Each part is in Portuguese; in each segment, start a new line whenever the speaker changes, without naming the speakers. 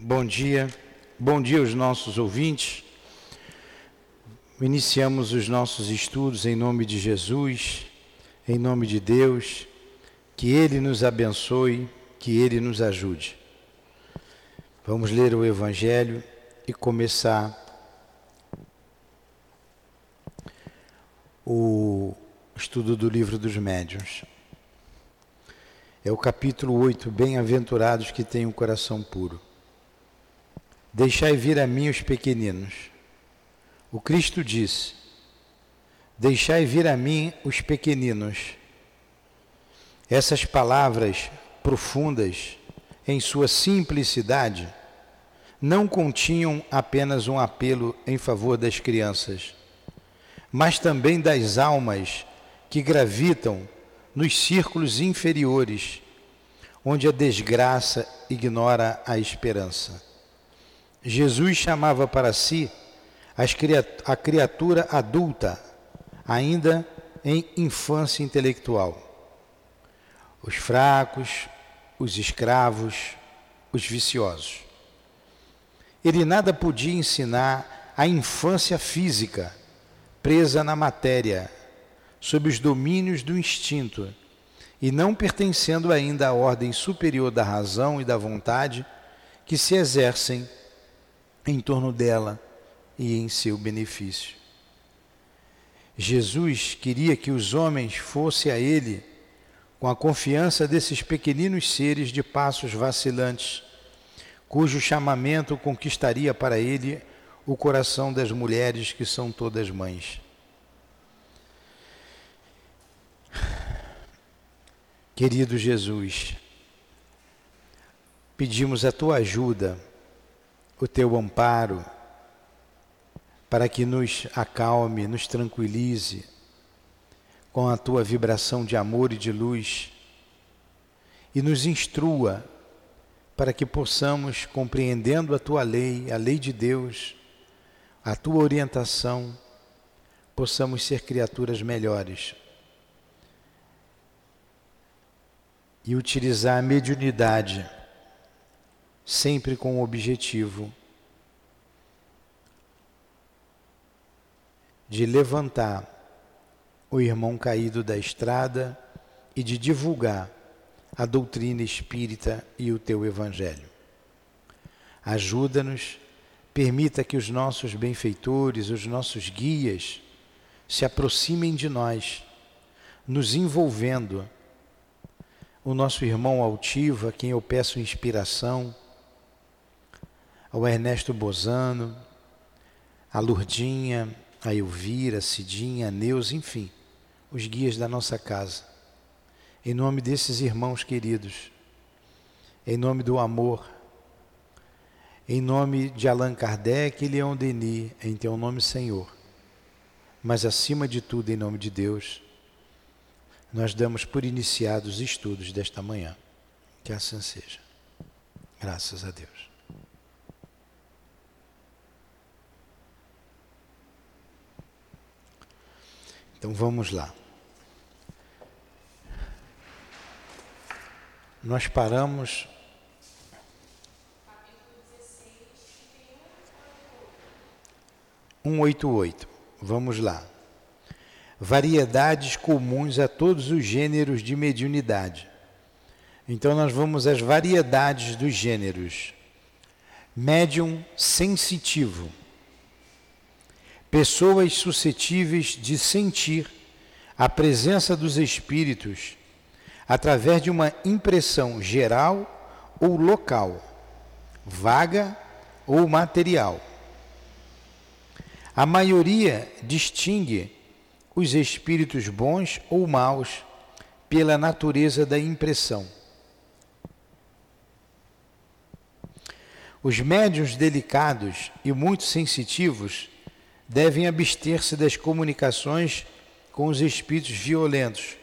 Bom dia, bom dia aos nossos ouvintes. Iniciamos os nossos estudos em nome de Jesus, em nome de Deus, que Ele nos abençoe, que Ele nos ajude. Vamos ler o Evangelho e começar o estudo do livro dos médiuns. É o capítulo 8, Bem-aventurados que têm um coração puro. Deixai vir a mim os pequeninos. O Cristo disse: Deixai vir a mim os pequeninos. Essas palavras profundas, em sua simplicidade, não continham apenas um apelo em favor das crianças, mas também das almas que gravitam nos círculos inferiores, onde a desgraça ignora a esperança. Jesus chamava para si a criatura adulta, ainda em infância intelectual. Os fracos, os escravos, os viciosos. Ele nada podia ensinar à infância física, presa na matéria, sob os domínios do instinto e não pertencendo ainda à ordem superior da razão e da vontade que se exercem em torno dela e em seu benefício. Jesus queria que os homens fossem a Ele com a confiança desses pequeninos seres de passos vacilantes, cujo chamamento conquistaria para Ele o coração das mulheres que são todas mães. Querido Jesus, pedimos a tua ajuda, o teu amparo, para que nos acalme, nos tranquilize com a tua vibração de amor e de luz e nos instrua para que possamos, compreendendo a tua lei, a lei de Deus, a tua orientação, possamos ser criaturas melhores e utilizar a mediunidade sempre com o objetivo de levantar o irmão caído da estrada e de divulgar a doutrina espírita e o teu evangelho. Ajuda-nos, permita que os nossos benfeitores, os nossos guias, se aproximem de nós, nos envolvendo o nosso irmão altivo, a quem eu peço inspiração, ao Ernesto Bozano, a Lurdinha, a Elvira, a Cidinha, a Neus, enfim, os guias da nossa casa. Em nome desses irmãos queridos, em nome do amor, em nome de Allan Kardec e Leon Denis, em teu nome, Senhor, mas acima de tudo, em nome de Deus nós damos por iniciados os estudos desta manhã. Que assim seja. Graças a Deus. Então vamos lá. Nós paramos. Um oito oito. Vamos lá variedades comuns a todos os gêneros de mediunidade. Então, nós vamos às variedades dos gêneros. Médium sensitivo. Pessoas suscetíveis de sentir a presença dos espíritos através de uma impressão geral ou local, vaga ou material. A maioria distingue os espíritos bons ou maus pela natureza da impressão. Os médios delicados e muito sensitivos devem abster-se das comunicações com os espíritos violentos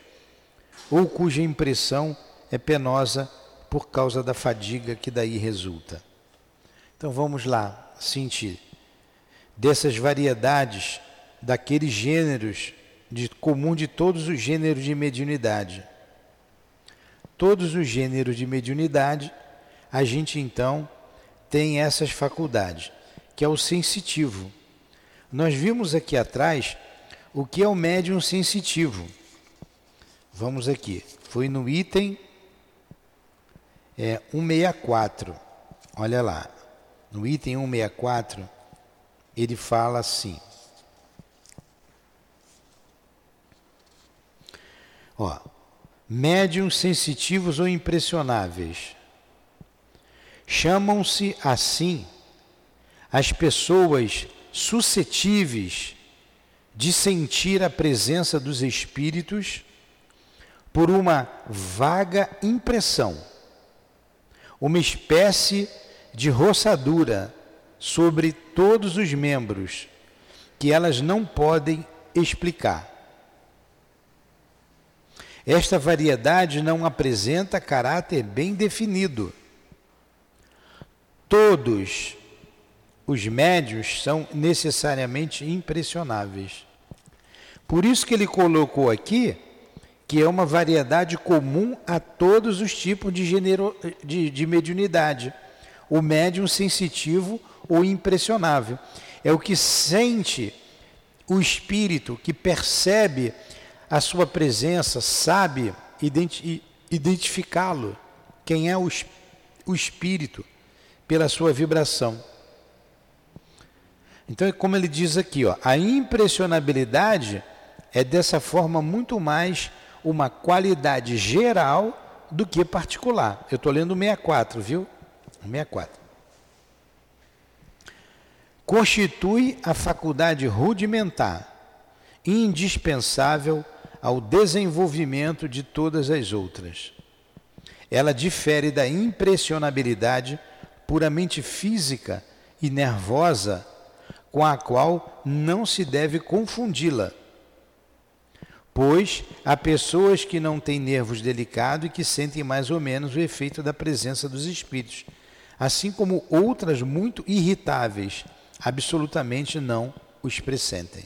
ou cuja impressão é penosa por causa da fadiga que daí resulta. Então vamos lá sentir dessas variedades daqueles gêneros de comum de todos os gêneros de mediunidade. Todos os gêneros de mediunidade, a gente então tem essas faculdades, que é o sensitivo. Nós vimos aqui atrás o que é o médium sensitivo. Vamos aqui. Foi no item é, 164. Olha lá. No item 164, ele fala assim. Ó, médiums sensitivos ou impressionáveis. Chamam-se assim as pessoas suscetíveis de sentir a presença dos espíritos por uma vaga impressão, uma espécie de roçadura sobre todos os membros que elas não podem explicar. Esta variedade não apresenta caráter bem definido. Todos os médios são necessariamente impressionáveis. Por isso que ele colocou aqui que é uma variedade comum a todos os tipos de, genero, de, de mediunidade. O médium sensitivo ou impressionável. É o que sente o espírito, que percebe a sua presença, sabe identi identificá-lo. Quem é o, o espírito? Pela sua vibração. Então, é como ele diz aqui, ó, a impressionabilidade é dessa forma muito mais uma qualidade geral do que particular. Eu estou lendo o 64, viu? 64. Constitui a faculdade rudimentar, indispensável ao desenvolvimento de todas as outras. Ela difere da impressionabilidade puramente física e nervosa com a qual não se deve confundi-la. Pois há pessoas que não têm nervos delicados e que sentem mais ou menos o efeito da presença dos espíritos, assim como outras muito irritáveis, absolutamente não os pressentem.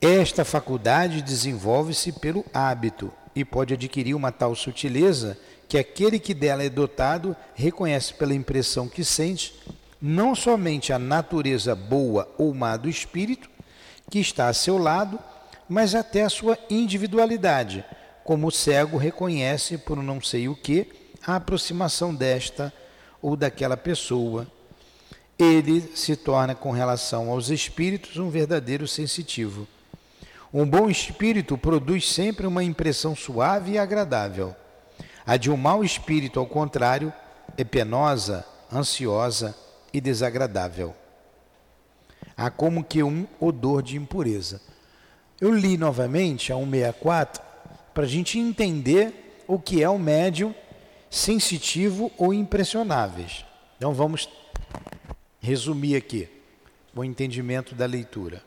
Esta faculdade desenvolve-se pelo hábito e pode adquirir uma tal sutileza que aquele que dela é dotado reconhece pela impressão que sente não somente a natureza boa ou má do espírito que está a seu lado, mas até a sua individualidade, como o cego reconhece por não sei o que a aproximação desta ou daquela pessoa. Ele se torna, com relação aos espíritos, um verdadeiro sensitivo. Um bom espírito produz sempre uma impressão suave e agradável. A de um mau espírito, ao contrário, é penosa, ansiosa, e desagradável. Há como que um odor de impureza. Eu li novamente a 164 para a gente entender o que é o médium sensitivo ou impressionáveis. Então vamos resumir aqui o entendimento da leitura.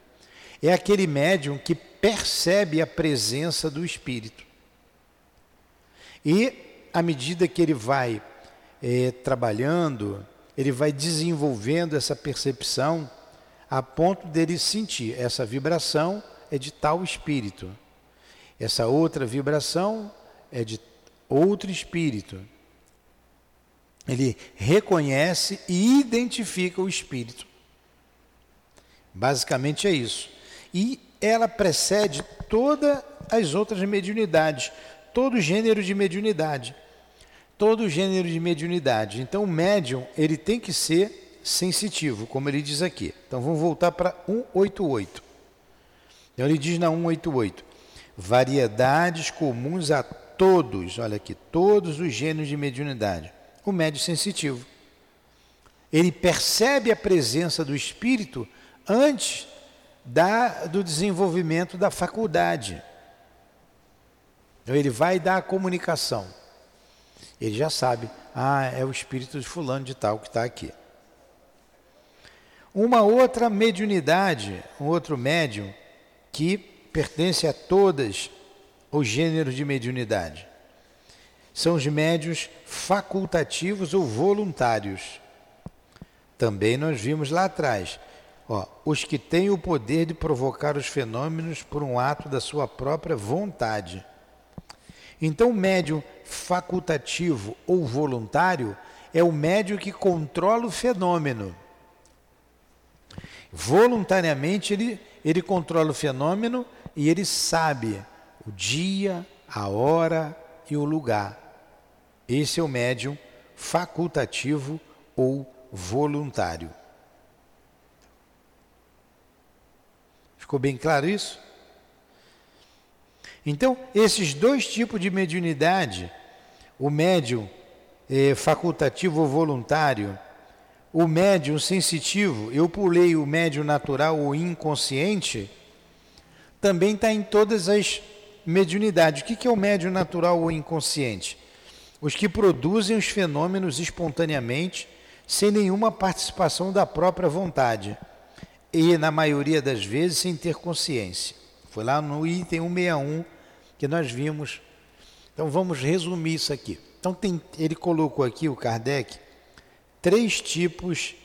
É aquele médium que percebe a presença do espírito. E à medida que ele vai é, trabalhando, ele vai desenvolvendo essa percepção a ponto dele sentir essa vibração é de tal espírito. Essa outra vibração é de outro espírito. Ele reconhece e identifica o espírito. Basicamente é isso. E ela precede todas as outras mediunidades, todo gênero de mediunidade todo gênero de mediunidade. Então, o médium ele tem que ser sensitivo, como ele diz aqui. Então, vamos voltar para 188. Então, ele diz na 188: variedades comuns a todos, olha aqui, todos os gêneros de mediunidade. O médium sensitivo. Ele percebe a presença do espírito antes da, do desenvolvimento da faculdade. Então, ele vai dar a comunicação. Ele já sabe, ah, é o espírito de fulano de tal que está aqui. Uma outra mediunidade, um outro médium, que pertence a todas os gêneros de mediunidade. São os médios facultativos ou voluntários. Também nós vimos lá atrás, ó, os que têm o poder de provocar os fenômenos por um ato da sua própria vontade. Então, o médium facultativo ou voluntário é o médium que controla o fenômeno. Voluntariamente, ele, ele controla o fenômeno e ele sabe o dia, a hora e o lugar. Esse é o médium facultativo ou voluntário. Ficou bem claro isso? Então, esses dois tipos de mediunidade, o médium eh, facultativo ou voluntário, o médium sensitivo, eu pulei o médium natural ou inconsciente, também está em todas as mediunidades. O que, que é o médium natural ou inconsciente? Os que produzem os fenômenos espontaneamente, sem nenhuma participação da própria vontade e, na maioria das vezes, sem ter consciência. Foi lá no item 161 que nós vimos. Então vamos resumir isso aqui. Então tem, ele colocou aqui, o Kardec, três tipos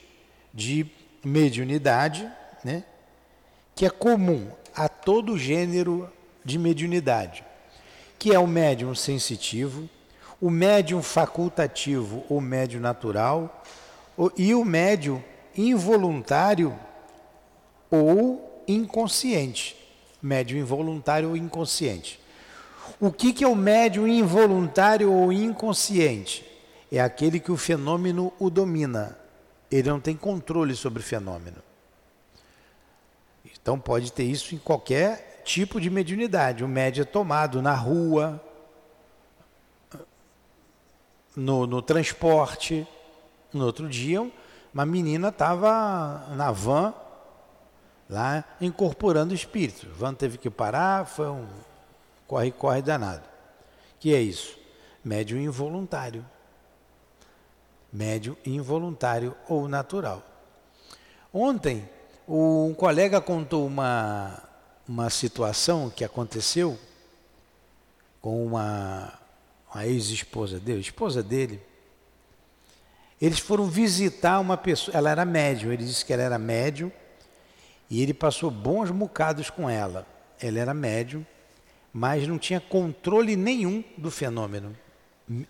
de mediunidade, né, que é comum a todo gênero de mediunidade, que é o médium sensitivo, o médium facultativo ou médium natural e o médium involuntário ou inconsciente. Médium involuntário ou inconsciente. O que, que é o médium involuntário ou inconsciente? É aquele que o fenômeno o domina. Ele não tem controle sobre o fenômeno. Então pode ter isso em qualquer tipo de mediunidade. O médium é tomado na rua, no, no transporte. No outro dia, uma menina estava na van lá incorporando o espírito. A van teve que parar, foi um corre-corre danado. Que é isso? Médio involuntário. Médio involuntário ou natural. Ontem, um colega contou uma, uma situação que aconteceu com uma, uma ex-esposa dele, esposa dele. Eles foram visitar uma pessoa, ela era médium, ele disse que ela era médium, e ele passou bons bocados com ela. Ela era médium, mas não tinha controle nenhum do fenômeno.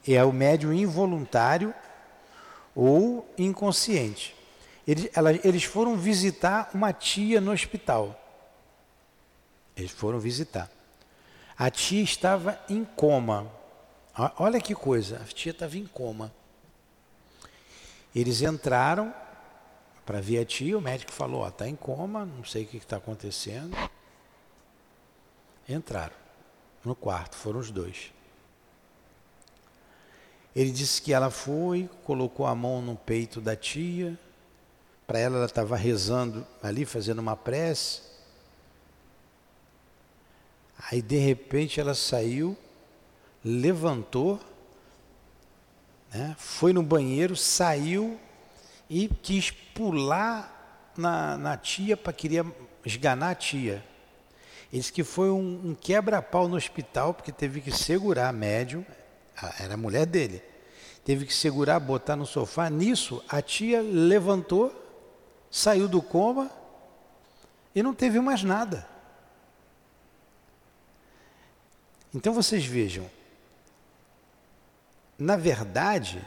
É o médium involuntário ou inconsciente. Eles, ela, eles foram visitar uma tia no hospital. Eles foram visitar. A tia estava em coma. Olha que coisa, a tia estava em coma. Eles entraram para ver a tia, o médico falou, está em coma, não sei o que está acontecendo. Entraram no quarto, foram os dois. Ele disse que ela foi, colocou a mão no peito da tia, para ela ela estava rezando ali, fazendo uma prece. Aí de repente ela saiu, levantou, né, foi no banheiro, saiu e quis pular na, na tia para queria esganar a tia. Ele disse que foi um, um quebra-pau no hospital, porque teve que segurar médium, era a mulher dele, teve que segurar, botar no sofá. Nisso, a tia levantou, saiu do coma e não teve mais nada. Então vocês vejam, na verdade,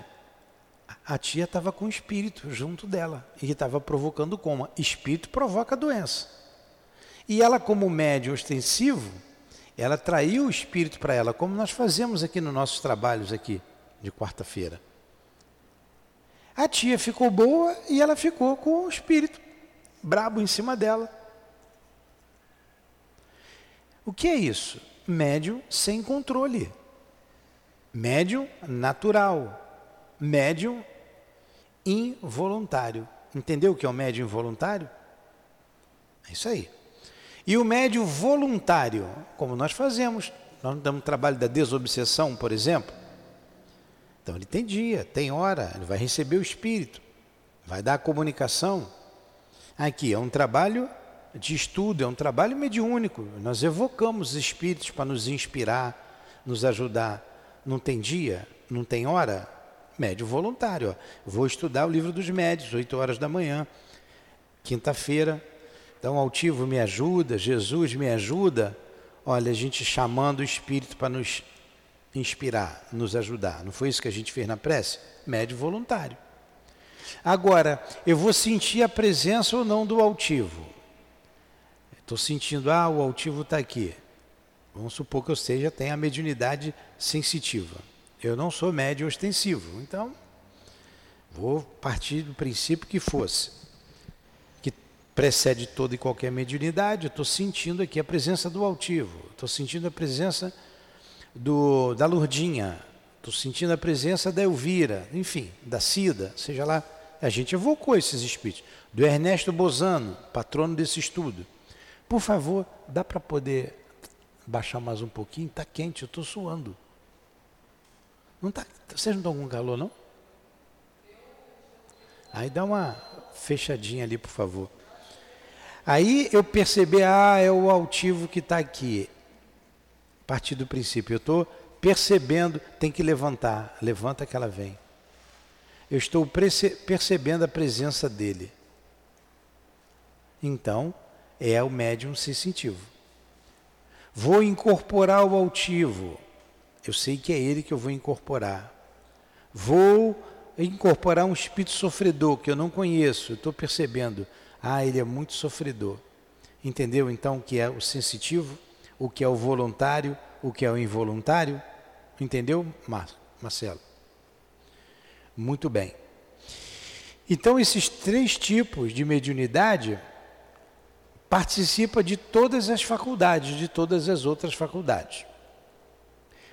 a tia estava com o espírito junto dela e estava provocando coma. Espírito provoca doença. E ela, como médium ostensivo, ela traiu o espírito para ela, como nós fazemos aqui nos nossos trabalhos aqui de quarta-feira. A tia ficou boa e ela ficou com o espírito brabo em cima dela. O que é isso? Médium sem controle. Médium natural. Médium involuntário. Entendeu o que é o médium involuntário? É isso aí. E o médio voluntário, como nós fazemos, nós damos trabalho da desobsessão, por exemplo. Então ele tem dia, tem hora, ele vai receber o espírito, vai dar a comunicação. Aqui é um trabalho de estudo, é um trabalho mediúnico. Nós evocamos espíritos para nos inspirar, nos ajudar. Não tem dia, não tem hora? Médio voluntário. Ó. Vou estudar o livro dos médios, 8 horas da manhã, quinta-feira, então, altivo me ajuda, Jesus me ajuda. Olha, a gente chamando o Espírito para nos inspirar, nos ajudar. Não foi isso que a gente fez na prece? Médio voluntário. Agora, eu vou sentir a presença ou não do altivo. Estou sentindo, ah, o altivo está aqui. Vamos supor que eu seja, tenha a mediunidade sensitiva. Eu não sou médio ostensivo, então vou partir do princípio que fosse, precede toda e qualquer mediunidade. Eu estou sentindo aqui a presença do altivo, estou sentindo a presença do, da Lurdinha, estou sentindo a presença da Elvira, enfim, da Cida, seja lá. A gente evocou esses espíritos. Do Ernesto Bozano, patrono desse estudo. Por favor, dá para poder baixar mais um pouquinho? Está quente, eu estou suando. Não tá, vocês não estão com calor, não? Aí dá uma fechadinha ali, por favor. Aí eu percebi, ah, é o altivo que está aqui. A partir do princípio, eu estou percebendo, tem que levantar. Levanta que ela vem. Eu estou percebendo a presença dele. Então, é o médium sensitivo. Vou incorporar o altivo. Eu sei que é ele que eu vou incorporar. Vou incorporar um espírito sofredor que eu não conheço. Estou percebendo. Ah, ele é muito sofredor. Entendeu então o que é o sensitivo, o que é o voluntário, o que é o involuntário? Entendeu, Marcelo? Muito bem. Então, esses três tipos de mediunidade participa de todas as faculdades, de todas as outras faculdades.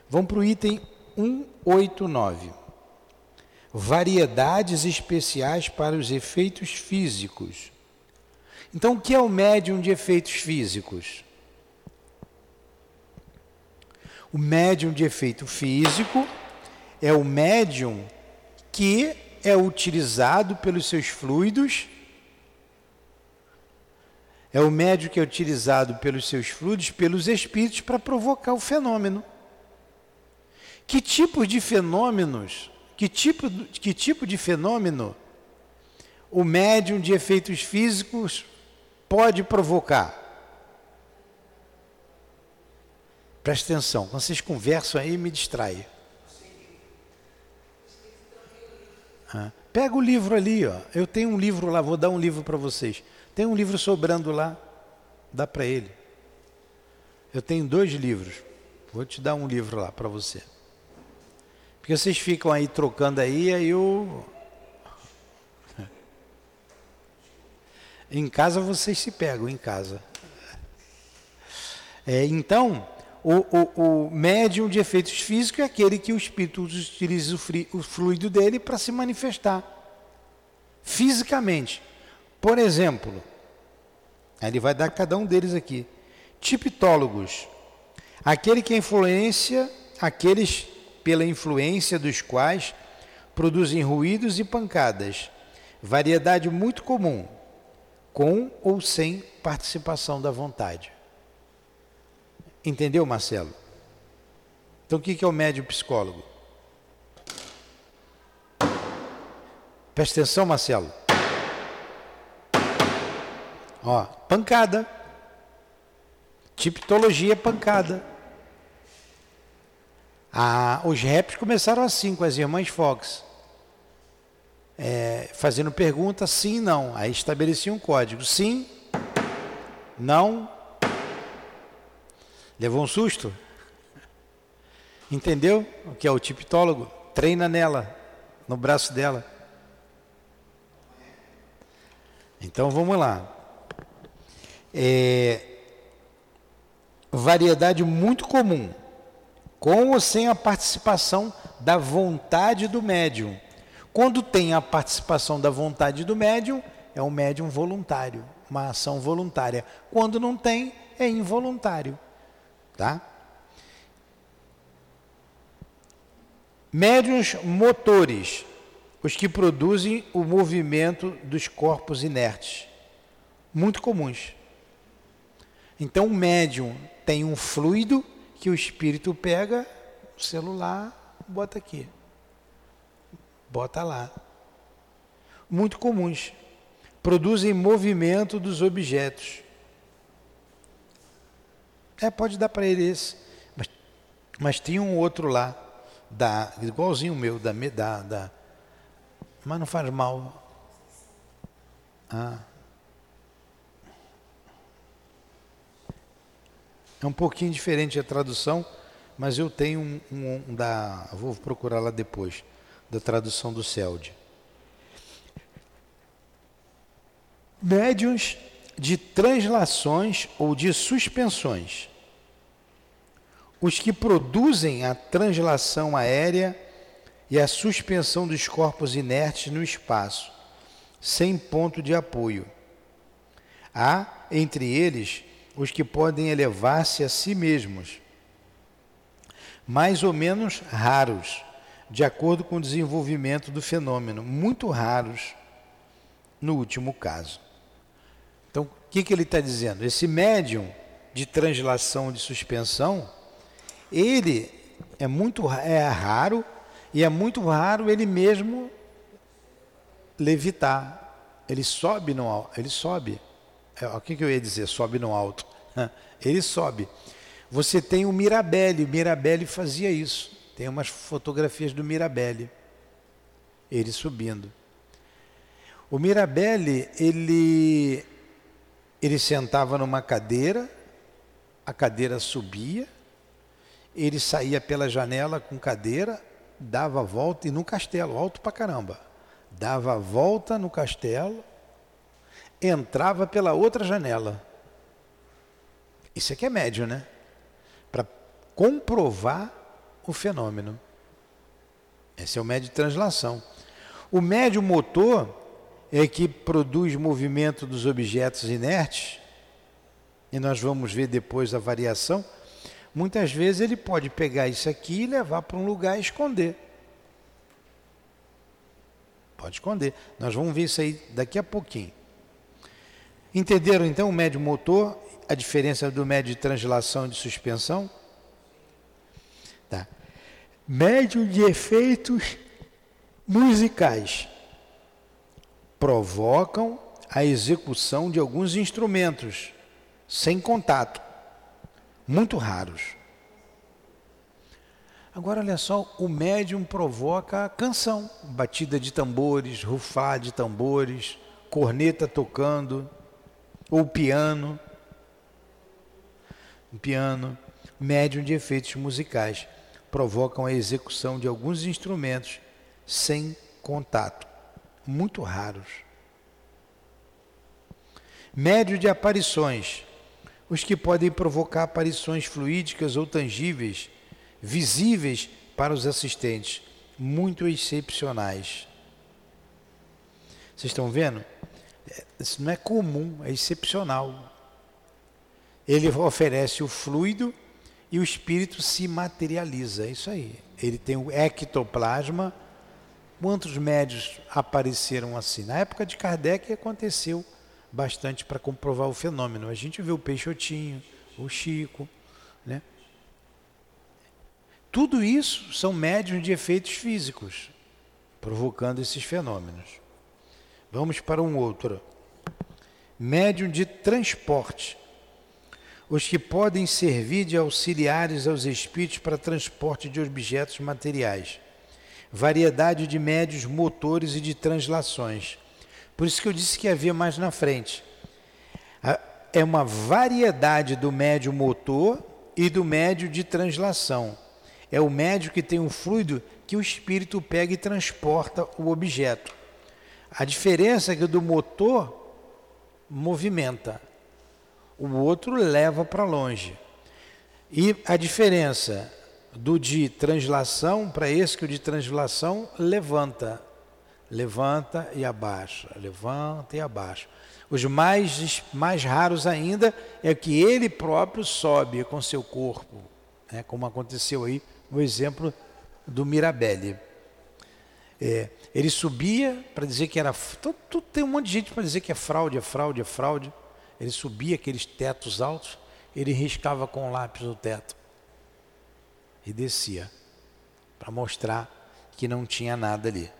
Vamos para o item 189. Variedades especiais para os efeitos físicos. Então, o que é o médium de efeitos físicos? O médium de efeito físico é o médium que é utilizado pelos seus fluidos é o médio que é utilizado pelos seus fluidos, pelos espíritos, para provocar o fenômeno. Que tipo de fenômenos, que tipo, que tipo de fenômeno o médium de efeitos físicos pode provocar? Presta atenção, quando vocês conversam aí, me distrai. Ah, pega o livro ali, ó. Eu tenho um livro lá, vou dar um livro para vocês. Tem um livro sobrando lá, dá para ele. Eu tenho dois livros. Vou te dar um livro lá para você. Porque vocês ficam aí trocando aí, aí eu. Em casa vocês se pegam, em casa. É, então, o, o, o, médium de efeitos físicos é aquele que o espírito utiliza o, fri, o fluido dele para se manifestar fisicamente. Por exemplo, ele vai dar cada um deles aqui. Tipitólogos. Aquele que influencia, aqueles pela influência dos quais produzem ruídos e pancadas. Variedade muito comum, com ou sem participação da vontade. Entendeu, Marcelo? Então, o que é o médio psicólogo? Presta atenção, Marcelo. Ó, pancada. Tipologia pancada. Ah, os raps começaram assim com as irmãs Fox. É, fazendo pergunta sim, não. Aí estabelecia um código. Sim, não. Levou um susto? Entendeu o que é o tipólogo? Treina nela, no braço dela. Então vamos lá é, variedade muito comum, com ou sem a participação da vontade do médium. Quando tem a participação da vontade do médium, é um médium voluntário, uma ação voluntária. Quando não tem, é involuntário. Tá? Médiuns motores, os que produzem o movimento dos corpos inertes, muito comuns. Então o médium tem um fluido que o espírito pega, o celular, bota aqui. Bota lá. Muito comuns. Produzem movimento dos objetos. É, pode dar para ele esse. Mas Mas tinha um outro lá, da, igualzinho o meu, da, da, da. Mas não faz mal. Ah. É um pouquinho diferente a tradução, mas eu tenho um, um, um da. Vou procurar lá depois, da tradução do CELD. Médiuns de translações ou de suspensões. Os que produzem a translação aérea e a suspensão dos corpos inertes no espaço, sem ponto de apoio. Há, entre eles, os que podem elevar-se a si mesmos, mais ou menos raros, de acordo com o desenvolvimento do fenômeno, muito raros no último caso. Então, o que, que ele está dizendo? Esse médium de translação de suspensão, ele é muito é raro e é muito raro ele mesmo levitar. Ele sobe no ele sobe. É, o que, que eu ia dizer? Sobe no alto. Ele sobe. Você tem o Mirabelli, o Mirabelli fazia isso. Tem umas fotografias do Mirabelli, ele subindo. O Mirabelli, ele, ele sentava numa cadeira, a cadeira subia, ele saía pela janela com cadeira, dava a volta e no castelo, alto pra caramba. Dava a volta no castelo, entrava pela outra janela. Isso aqui é médio, né? Para comprovar o fenômeno. Esse é o médio de translação. O médio motor é que produz movimento dos objetos inertes, e nós vamos ver depois a variação. Muitas vezes ele pode pegar isso aqui e levar para um lugar e esconder. Pode esconder. Nós vamos ver isso aí daqui a pouquinho. Entenderam então o médio motor, a diferença do médio de translação e de suspensão? Tá. Médio de efeitos musicais provocam a execução de alguns instrumentos sem contato, muito raros. Agora olha só, o médium provoca a canção, batida de tambores, rufar de tambores, corneta tocando, ou piano, piano, médium de efeitos musicais, provocam a execução de alguns instrumentos sem contato, muito raros. Médio de aparições, os que podem provocar aparições fluídicas ou tangíveis, visíveis para os assistentes, muito excepcionais. Vocês estão vendo? Isso não é comum, é excepcional. Ele oferece o fluido e o espírito se materializa. É isso aí. Ele tem o ectoplasma. Quantos médios apareceram assim? Na época de Kardec aconteceu bastante para comprovar o fenômeno. A gente vê o Peixotinho, o Chico, né? Tudo isso são médios de efeitos físicos, provocando esses fenômenos. Vamos para um outro. Médium de transporte. Os que podem servir de auxiliares aos espíritos para transporte de objetos materiais. Variedade de médios motores e de translações. Por isso que eu disse que havia mais na frente. É uma variedade do médio motor e do médio de translação. É o médio que tem um fluido que o espírito pega e transporta o objeto. A diferença é que do motor movimenta, o outro leva para longe. E a diferença do de translação para esse que o de translação levanta, levanta e abaixa, levanta e abaixa. Os mais, mais raros ainda é que ele próprio sobe com seu corpo, né, como aconteceu aí no exemplo do Mirabelli. É, ele subia para dizer que era. Tudo, tem um monte de gente para dizer que é fraude, é fraude, é fraude. Ele subia aqueles tetos altos, ele riscava com o lápis o teto e descia para mostrar que não tinha nada ali.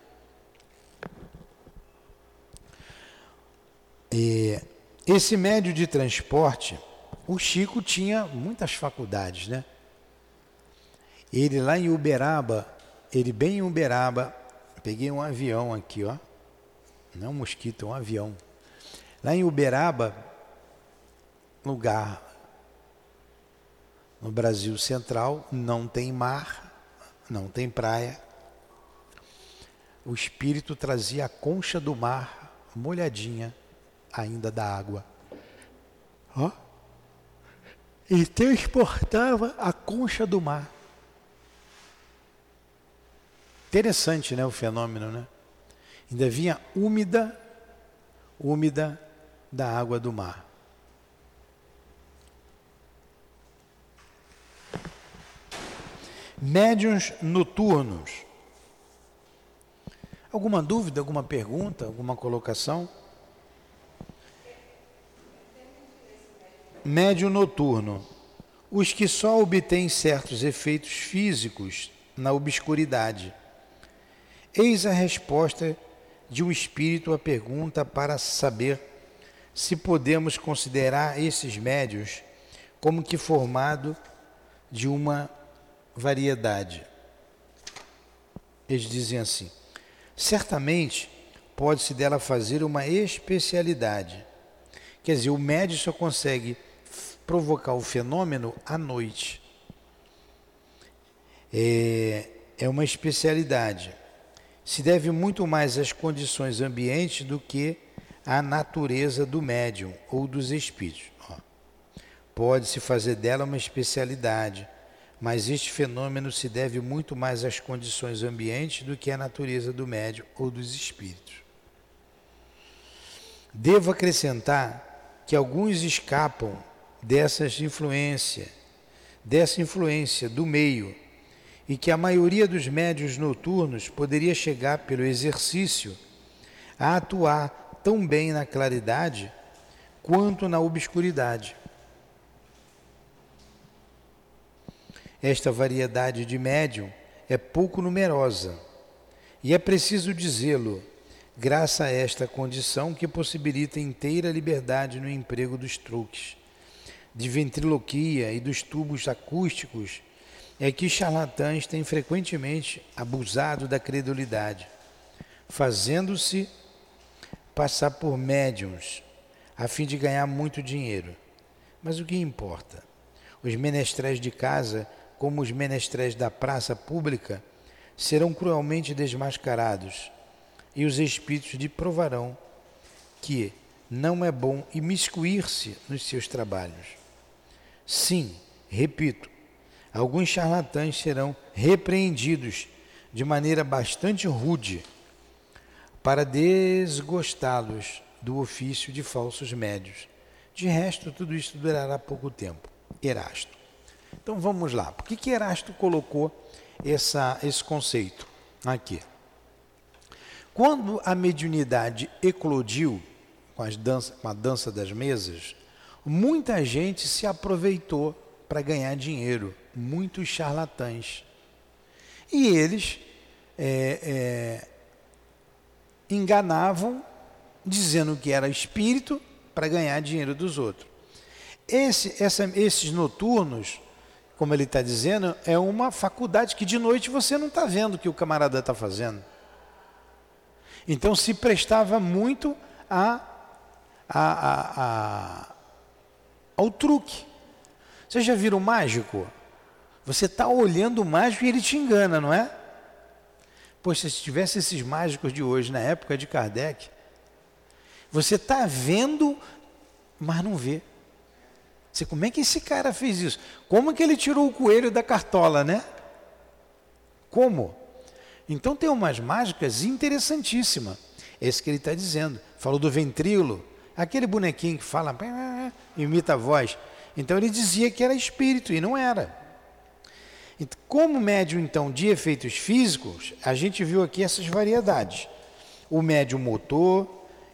E esse médio de transporte, o Chico tinha muitas faculdades, né? Ele lá em Uberaba, ele bem em Uberaba, peguei um avião aqui, ó. Não um mosquito, um avião. Lá em Uberaba, lugar no Brasil Central, não tem mar, não tem praia. O espírito trazia a concha do mar molhadinha ainda da água. Ó. E transportava a concha do mar. Interessante, né, o fenômeno, né? Ainda vinha úmida, úmida da água do mar. Médiuns noturnos. Alguma dúvida, alguma pergunta, alguma colocação? Médium noturno. Os que só obtêm certos efeitos físicos na obscuridade. Eis a resposta de um espírito à pergunta para saber se podemos considerar esses médios como que formado de uma variedade. Eles dizem assim: certamente pode-se dela fazer uma especialidade. Quer dizer, o médio só consegue provocar o fenômeno à noite. É, é uma especialidade. Se deve muito mais às condições ambientes do que à natureza do médium ou dos espíritos. Pode-se fazer dela uma especialidade mas este fenômeno se deve muito mais às condições ambientes do que à natureza do médium ou dos espíritos. Devo acrescentar que alguns escapam dessas influência, dessa influência do meio, e que a maioria dos médios noturnos poderia chegar pelo exercício a atuar tão bem na claridade quanto na obscuridade. Esta variedade de médium é pouco numerosa e é preciso dizê-lo, graças a esta condição que possibilita inteira liberdade no emprego dos truques, de ventriloquia e dos tubos acústicos, é que charlatães têm frequentemente abusado da credulidade, fazendo-se passar por médiums a fim de ganhar muito dinheiro. Mas o que importa? Os menestréis de casa como os menestréis da praça pública, serão cruelmente desmascarados, e os espíritos lhe provarão que não é bom imiscuir-se nos seus trabalhos. Sim, repito, alguns charlatães serão repreendidos de maneira bastante rude para desgostá-los do ofício de falsos médios. De resto, tudo isso durará pouco tempo. Erasto. Então vamos lá. Por que, que Erasto colocou essa, esse conceito aqui? Quando a mediunidade eclodiu com, as dança, com a dança das mesas, muita gente se aproveitou para ganhar dinheiro, muitos charlatães. E eles é, é, enganavam, dizendo que era espírito para ganhar dinheiro dos outros. Esse, essa, esses noturnos como ele está dizendo, é uma faculdade que de noite você não está vendo o que o camarada está fazendo. Então se prestava muito a, a, a, ao truque. Vocês já viram o mágico? Você está olhando o mágico e ele te engana, não é? Poxa, se tivesse esses mágicos de hoje, na época de Kardec, você está vendo, mas não vê. Você, como é que esse cara fez isso? Como que ele tirou o coelho da cartola, né? Como? Então tem umas mágicas interessantíssimas. Esse que ele está dizendo. Falou do ventrilo, aquele bonequinho que fala, imita a voz. Então ele dizia que era espírito e não era. Como médium, então, de efeitos físicos, a gente viu aqui essas variedades. O médium motor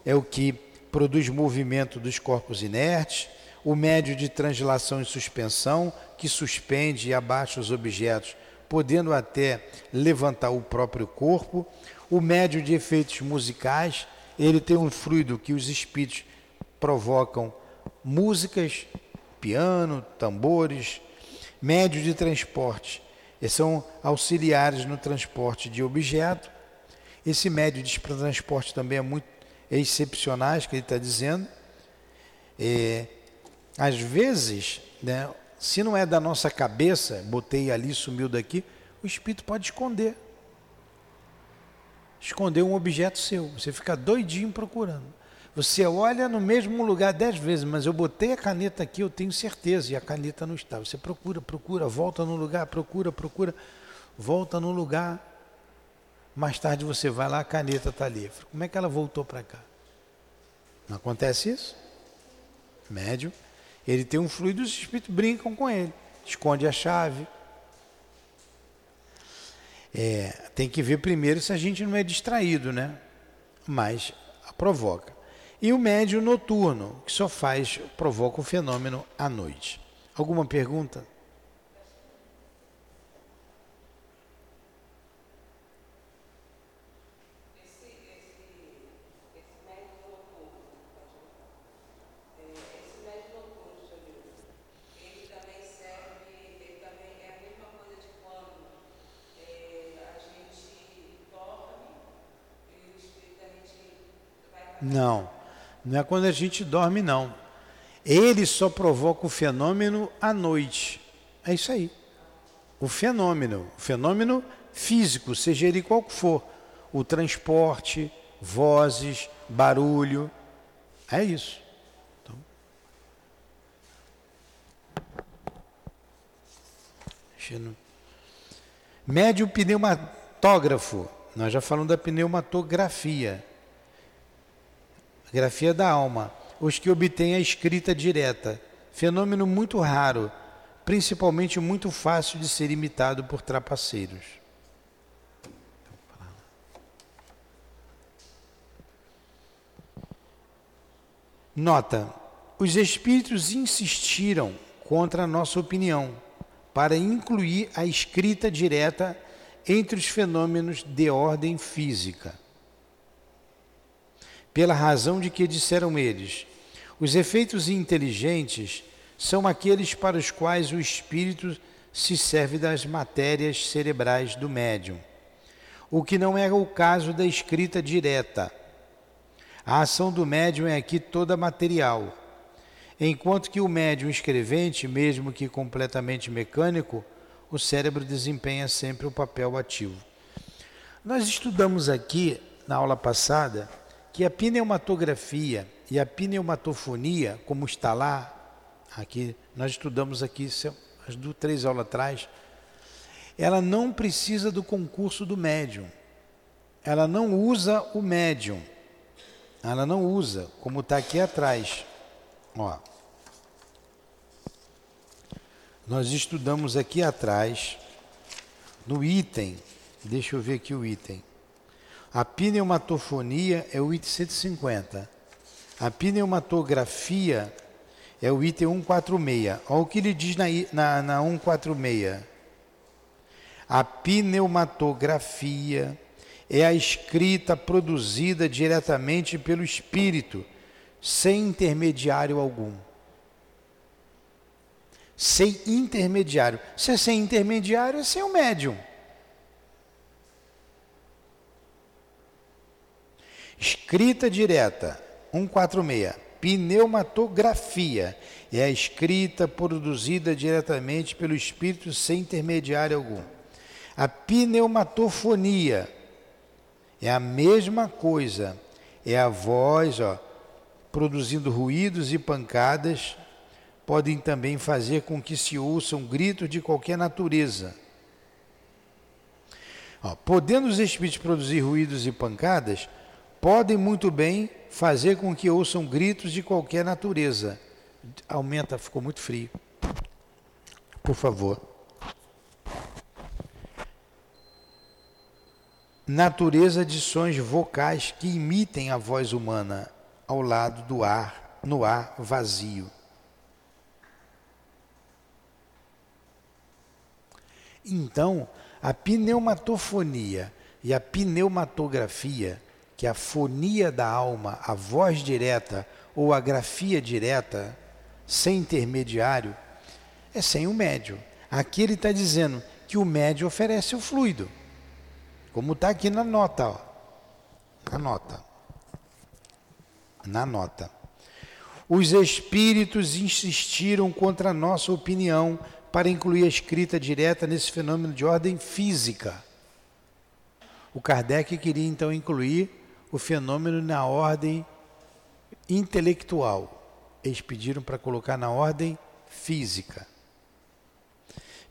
é o que produz movimento dos corpos inertes o médio de translação e suspensão, que suspende e abaixa os objetos, podendo até levantar o próprio corpo, o médio de efeitos musicais, ele tem um fluido que os espíritos provocam músicas, piano, tambores, médio de transporte, são auxiliares no transporte de objeto. Esse médio de transporte também é muito é excepcionais que ele está dizendo. É, às vezes, né, se não é da nossa cabeça, botei ali, sumiu daqui, o espírito pode esconder. Esconder um objeto seu. Você fica doidinho procurando. Você olha no mesmo lugar dez vezes, mas eu botei a caneta aqui, eu tenho certeza, e a caneta não está. Você procura, procura, volta no lugar, procura, procura, volta no lugar. Mais tarde você vai lá, a caneta está ali. Como é que ela voltou para cá? Não acontece isso? Médio. Ele tem um fluido, os espíritos brincam com ele. Esconde a chave. É, tem que ver primeiro se a gente não é distraído, né? Mas provoca. E o médio noturno, que só faz, provoca o fenômeno à noite. Alguma pergunta? Não, não é quando a gente dorme, não. Ele só provoca o fenômeno à noite. É isso aí. O fenômeno, o fenômeno físico, seja ele qual for, o transporte, vozes, barulho, é isso. Então, Médio pneumatógrafo. Nós já falamos da pneumatografia grafia da alma, os que obtêm a escrita direta, fenômeno muito raro, principalmente muito fácil de ser imitado por trapaceiros. Nota: os espíritos insistiram contra a nossa opinião para incluir a escrita direta entre os fenômenos de ordem física pela razão de que disseram eles: os efeitos inteligentes são aqueles para os quais o espírito se serve das matérias cerebrais do médium, o que não é o caso da escrita direta. A ação do médium é aqui toda material, enquanto que o médium escrevente, mesmo que completamente mecânico, o cérebro desempenha sempre o papel ativo. Nós estudamos aqui na aula passada que a pneumatografia e a pneumatofonia, como está lá, aqui, nós estudamos aqui as duas, três aulas atrás, ela não precisa do concurso do médium. Ela não usa o médium. Ela não usa, como está aqui atrás. Ó. Nós estudamos aqui atrás, no item, deixa eu ver aqui o item. A pneumatofonia é o item 150. A pneumatografia é o item 146. Olha o que ele diz na, na, na 146. A pneumatografia é a escrita produzida diretamente pelo espírito, sem intermediário algum. Sem intermediário. Se é sem intermediário, é sem o médium. Escrita direta, 146. Pneumatografia é a escrita produzida diretamente pelo espírito sem intermediário algum. A pneumatofonia é a mesma coisa, é a voz, ó, produzindo ruídos e pancadas, podem também fazer com que se ouçam gritos de qualquer natureza. Ó, podendo os espíritos produzir ruídos e pancadas, podem muito bem fazer com que ouçam gritos de qualquer natureza. Aumenta, ficou muito frio. Por favor. Natureza de sons vocais que imitem a voz humana ao lado do ar, no ar vazio. Então, a pneumatofonia e a pneumatografia que a fonia da alma, a voz direta ou a grafia direta, sem intermediário, é sem o médio. Aqui ele está dizendo que o médium oferece o fluido. Como está aqui na nota, ó. Na nota. Na nota. Os espíritos insistiram contra a nossa opinião para incluir a escrita direta nesse fenômeno de ordem física. O Kardec queria então incluir o fenômeno na ordem intelectual. Eles pediram para colocar na ordem física.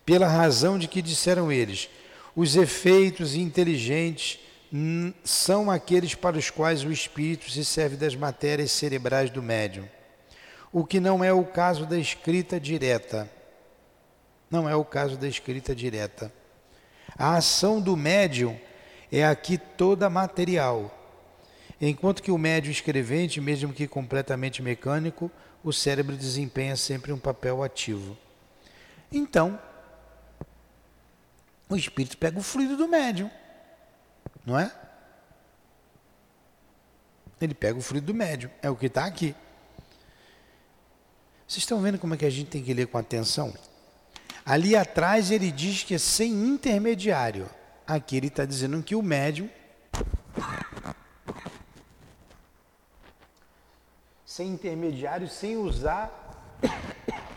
Pela razão de que disseram eles, os efeitos inteligentes são aqueles para os quais o espírito se serve das matérias cerebrais do médium. O que não é o caso da escrita direta. Não é o caso da escrita direta. A ação do médium é aqui toda material. Enquanto que o médium escrevente, mesmo que completamente mecânico, o cérebro desempenha sempre um papel ativo. Então, o espírito pega o fluido do médium, não é? Ele pega o fluido do médium, é o que está aqui. Vocês estão vendo como é que a gente tem que ler com atenção? Ali atrás ele diz que é sem intermediário. Aqui ele está dizendo que o médium. Sem intermediário, sem usar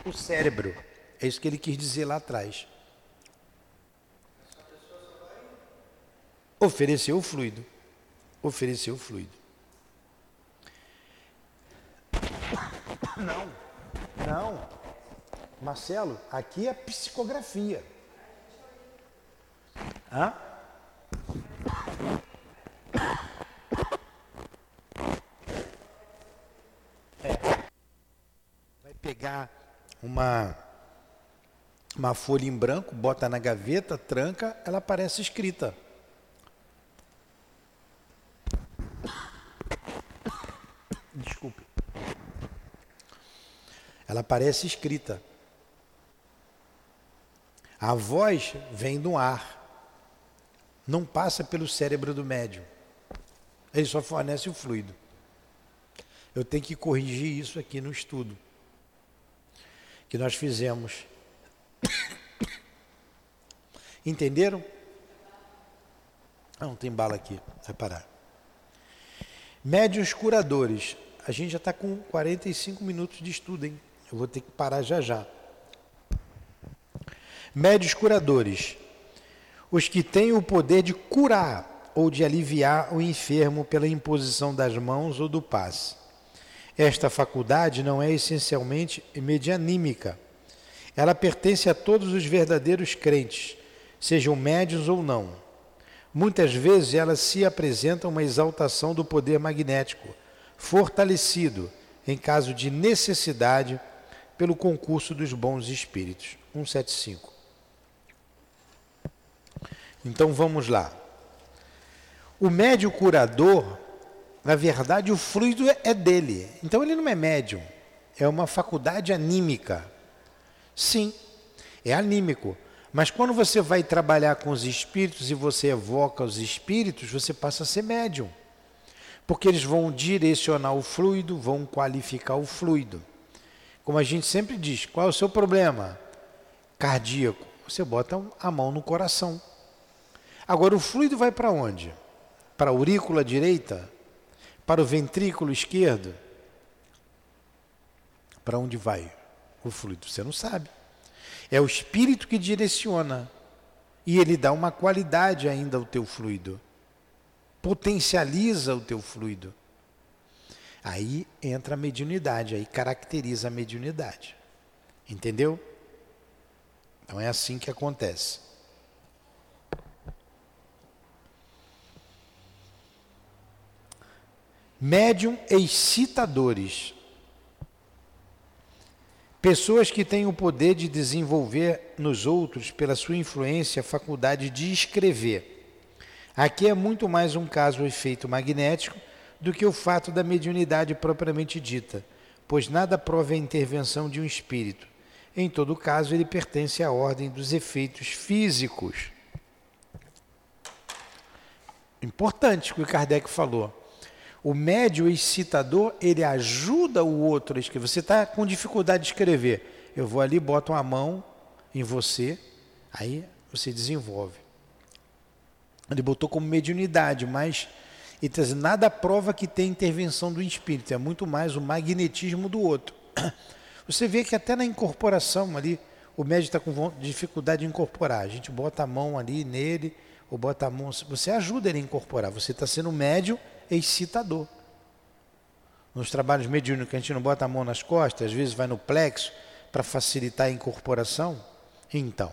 o cérebro. É isso que ele quis dizer lá atrás. Ofereceu o fluido. Ofereceu o fluido. Não, não. Marcelo, aqui é psicografia. Hã? É. Vai pegar uma uma folha em branco, bota na gaveta, tranca, ela aparece escrita. Desculpe. Ela aparece escrita. A voz vem do ar não passa pelo cérebro do médium. Ele só fornece o fluido. Eu tenho que corrigir isso aqui no estudo que nós fizemos. Entenderam? Ah, não tem bala aqui, vai parar. Médios curadores. A gente já está com 45 minutos de estudo, hein? Eu vou ter que parar já já. Médios curadores os que têm o poder de curar ou de aliviar o enfermo pela imposição das mãos ou do passe. Esta faculdade não é essencialmente medianímica. Ela pertence a todos os verdadeiros crentes, sejam médios ou não. Muitas vezes ela se apresenta uma exaltação do poder magnético, fortalecido, em caso de necessidade, pelo concurso dos bons espíritos. 175. Então vamos lá. O médio curador, na verdade, o fluido é dele. Então ele não é médium, é uma faculdade anímica. Sim, é anímico. Mas quando você vai trabalhar com os espíritos e você evoca os espíritos, você passa a ser médium. Porque eles vão direcionar o fluido, vão qualificar o fluido. Como a gente sempre diz, qual é o seu problema? Cardíaco. Você bota a mão no coração. Agora, o fluido vai para onde? Para a aurícula direita? Para o ventrículo esquerdo? Para onde vai o fluido? Você não sabe. É o espírito que direciona. E ele dá uma qualidade ainda ao teu fluido. Potencializa o teu fluido. Aí entra a mediunidade, aí caracteriza a mediunidade. Entendeu? Então é assim que acontece. Médium excitadores. Pessoas que têm o poder de desenvolver nos outros, pela sua influência, a faculdade de escrever. Aqui é muito mais um caso efeito magnético do que o fato da mediunidade propriamente dita, pois nada prova a intervenção de um espírito. Em todo caso, ele pertence à ordem dos efeitos físicos. Importante o que o Kardec falou. O médio excitador, ele ajuda o outro a escrever. Você está com dificuldade de escrever. Eu vou ali, boto uma mão em você, aí você desenvolve. Ele botou como mediunidade, mas ele tá nada prova que tem intervenção do espírito, é muito mais o magnetismo do outro. Você vê que até na incorporação ali, o médico está com dificuldade de incorporar. A gente bota a mão ali nele, ou bota a mão. Você ajuda ele a incorporar. Você está sendo médium excitador. Nos trabalhos mediúnicos a gente não bota a mão nas costas, às vezes vai no plexo para facilitar a incorporação. Então,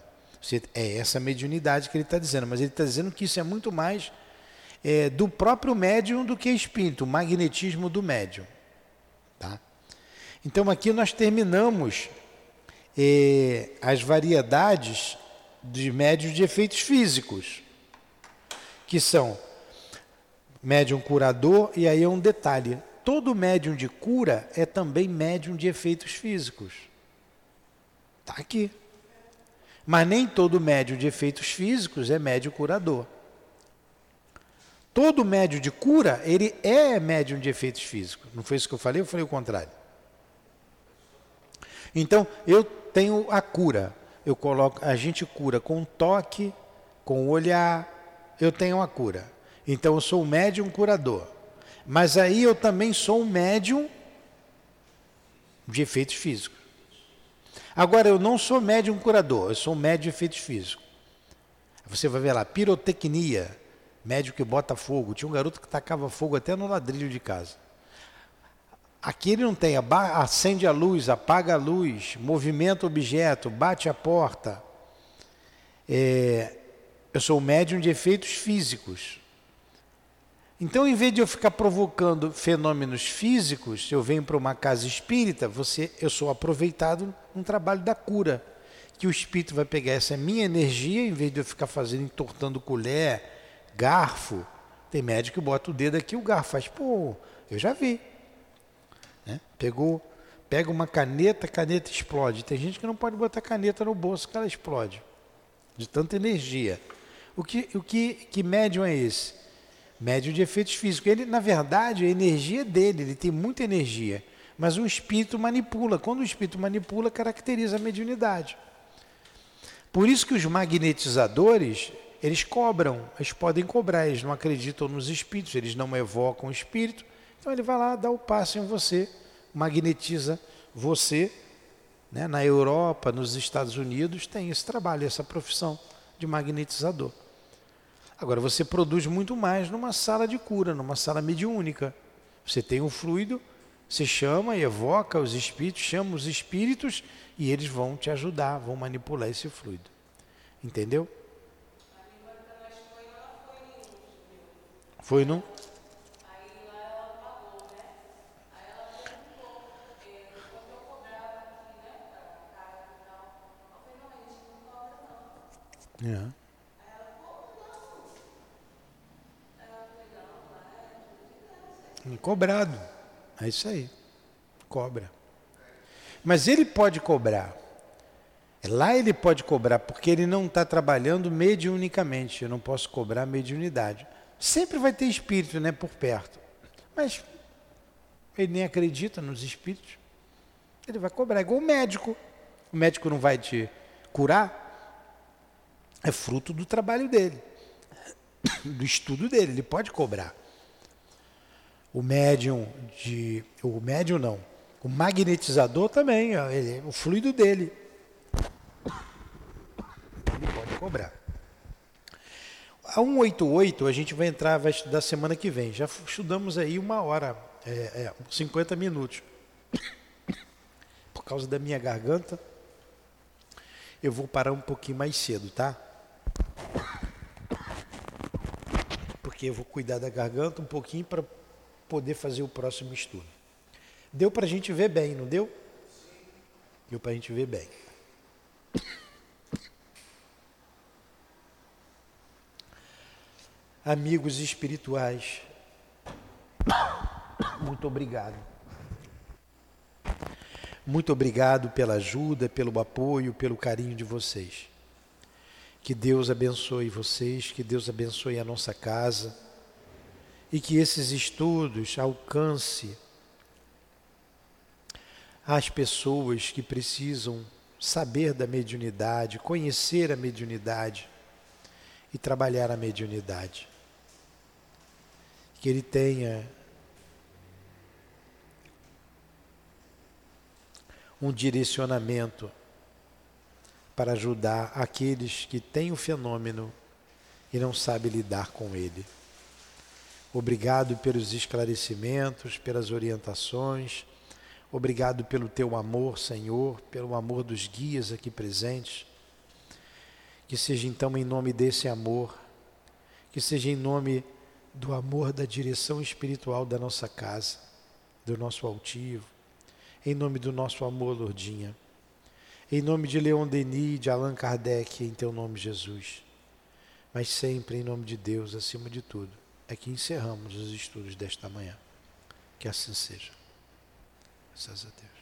é essa mediunidade que ele está dizendo, mas ele está dizendo que isso é muito mais é, do próprio médium do que espírito, o magnetismo do médium. Tá? Então aqui nós terminamos é, as variedades de médios de efeitos físicos, que são médium curador, e aí é um detalhe: todo médium de cura é também médium de efeitos físicos. Está aqui. Mas nem todo médium de efeitos físicos é médium curador. Todo médium de cura, ele é médium de efeitos físicos. Não foi isso que eu falei? Eu falei o contrário. Então, eu tenho a cura. Eu coloco, a gente cura com toque, com olhar. Eu tenho a cura. Então, eu sou um médium curador. Mas aí eu também sou um médium de efeitos físicos. Agora, eu não sou médium curador, eu sou um médium de efeitos físicos. Você vai ver lá, pirotecnia, médium que bota fogo. Tinha um garoto que tacava fogo até no ladrilho de casa. Aqui ele não tem, acende a luz, apaga a luz, movimenta o objeto, bate a porta. É, eu sou médium de efeitos físicos. Então, em vez de eu ficar provocando fenômenos físicos, eu venho para uma casa espírita, você, eu sou aproveitado no trabalho da cura. Que o espírito vai pegar essa minha energia, em vez de eu ficar fazendo, entortando colher, garfo. Tem médico que bota o dedo aqui, o garfo faz, pô, eu já vi. Né? Pegou, pega uma caneta, a caneta explode. Tem gente que não pode botar caneta no bolso que ela explode. De tanta energia. O que, o que, que médium é esse? Médium de efeitos físicos. Ele, na verdade, a energia dele, ele tem muita energia. Mas o espírito manipula. Quando o espírito manipula, caracteriza a mediunidade. Por isso que os magnetizadores, eles cobram, eles podem cobrar, eles não acreditam nos espíritos, eles não evocam o espírito, então ele vai lá, dá o passo em você, magnetiza você. Né? Na Europa, nos Estados Unidos, tem esse trabalho, essa profissão de magnetizador. Agora, você produz muito mais numa sala de cura, numa sala mediúnica. Você tem um fluido, você chama e evoca os espíritos, chama os espíritos e eles vão te ajudar, vão manipular esse fluido. Entendeu? Foi no? É. Cobrado. É isso aí. Cobra. Mas ele pode cobrar. Lá ele pode cobrar, porque ele não está trabalhando mediunicamente. Eu não posso cobrar mediunidade. Sempre vai ter espírito né, por perto. Mas ele nem acredita nos espíritos. Ele vai cobrar. Igual o médico. O médico não vai te curar, é fruto do trabalho dele, do estudo dele, ele pode cobrar. O médium de. O médium não. O magnetizador também, ele, o fluido dele. Ele pode cobrar. A 188 a gente vai entrar, vai estudar semana que vem. Já estudamos aí uma hora, é, é, 50 minutos. Por causa da minha garganta, eu vou parar um pouquinho mais cedo, tá? Porque eu vou cuidar da garganta um pouquinho para poder fazer o próximo estudo. Deu para a gente ver bem, não deu? Deu para a gente ver bem. Amigos espirituais, muito obrigado. Muito obrigado pela ajuda, pelo apoio, pelo carinho de vocês. Que Deus abençoe vocês, que Deus abençoe a nossa casa e que esses estudos alcance as pessoas que precisam saber da mediunidade, conhecer a mediunidade e trabalhar a mediunidade. Que ele tenha um direcionamento para ajudar aqueles que têm o fenômeno e não sabem lidar com ele. Obrigado pelos esclarecimentos, pelas orientações. Obrigado pelo teu amor, Senhor, pelo amor dos guias aqui presentes. Que seja então em nome desse amor, que seja em nome do amor da direção espiritual da nossa casa, do nosso altivo, em nome do nosso amor, Lourdinha. Em nome de Leon Denis, de Allan Kardec, em teu nome, Jesus. Mas sempre em nome de Deus, acima de tudo. É que encerramos os estudos desta manhã. Que assim seja. Graças a Deus.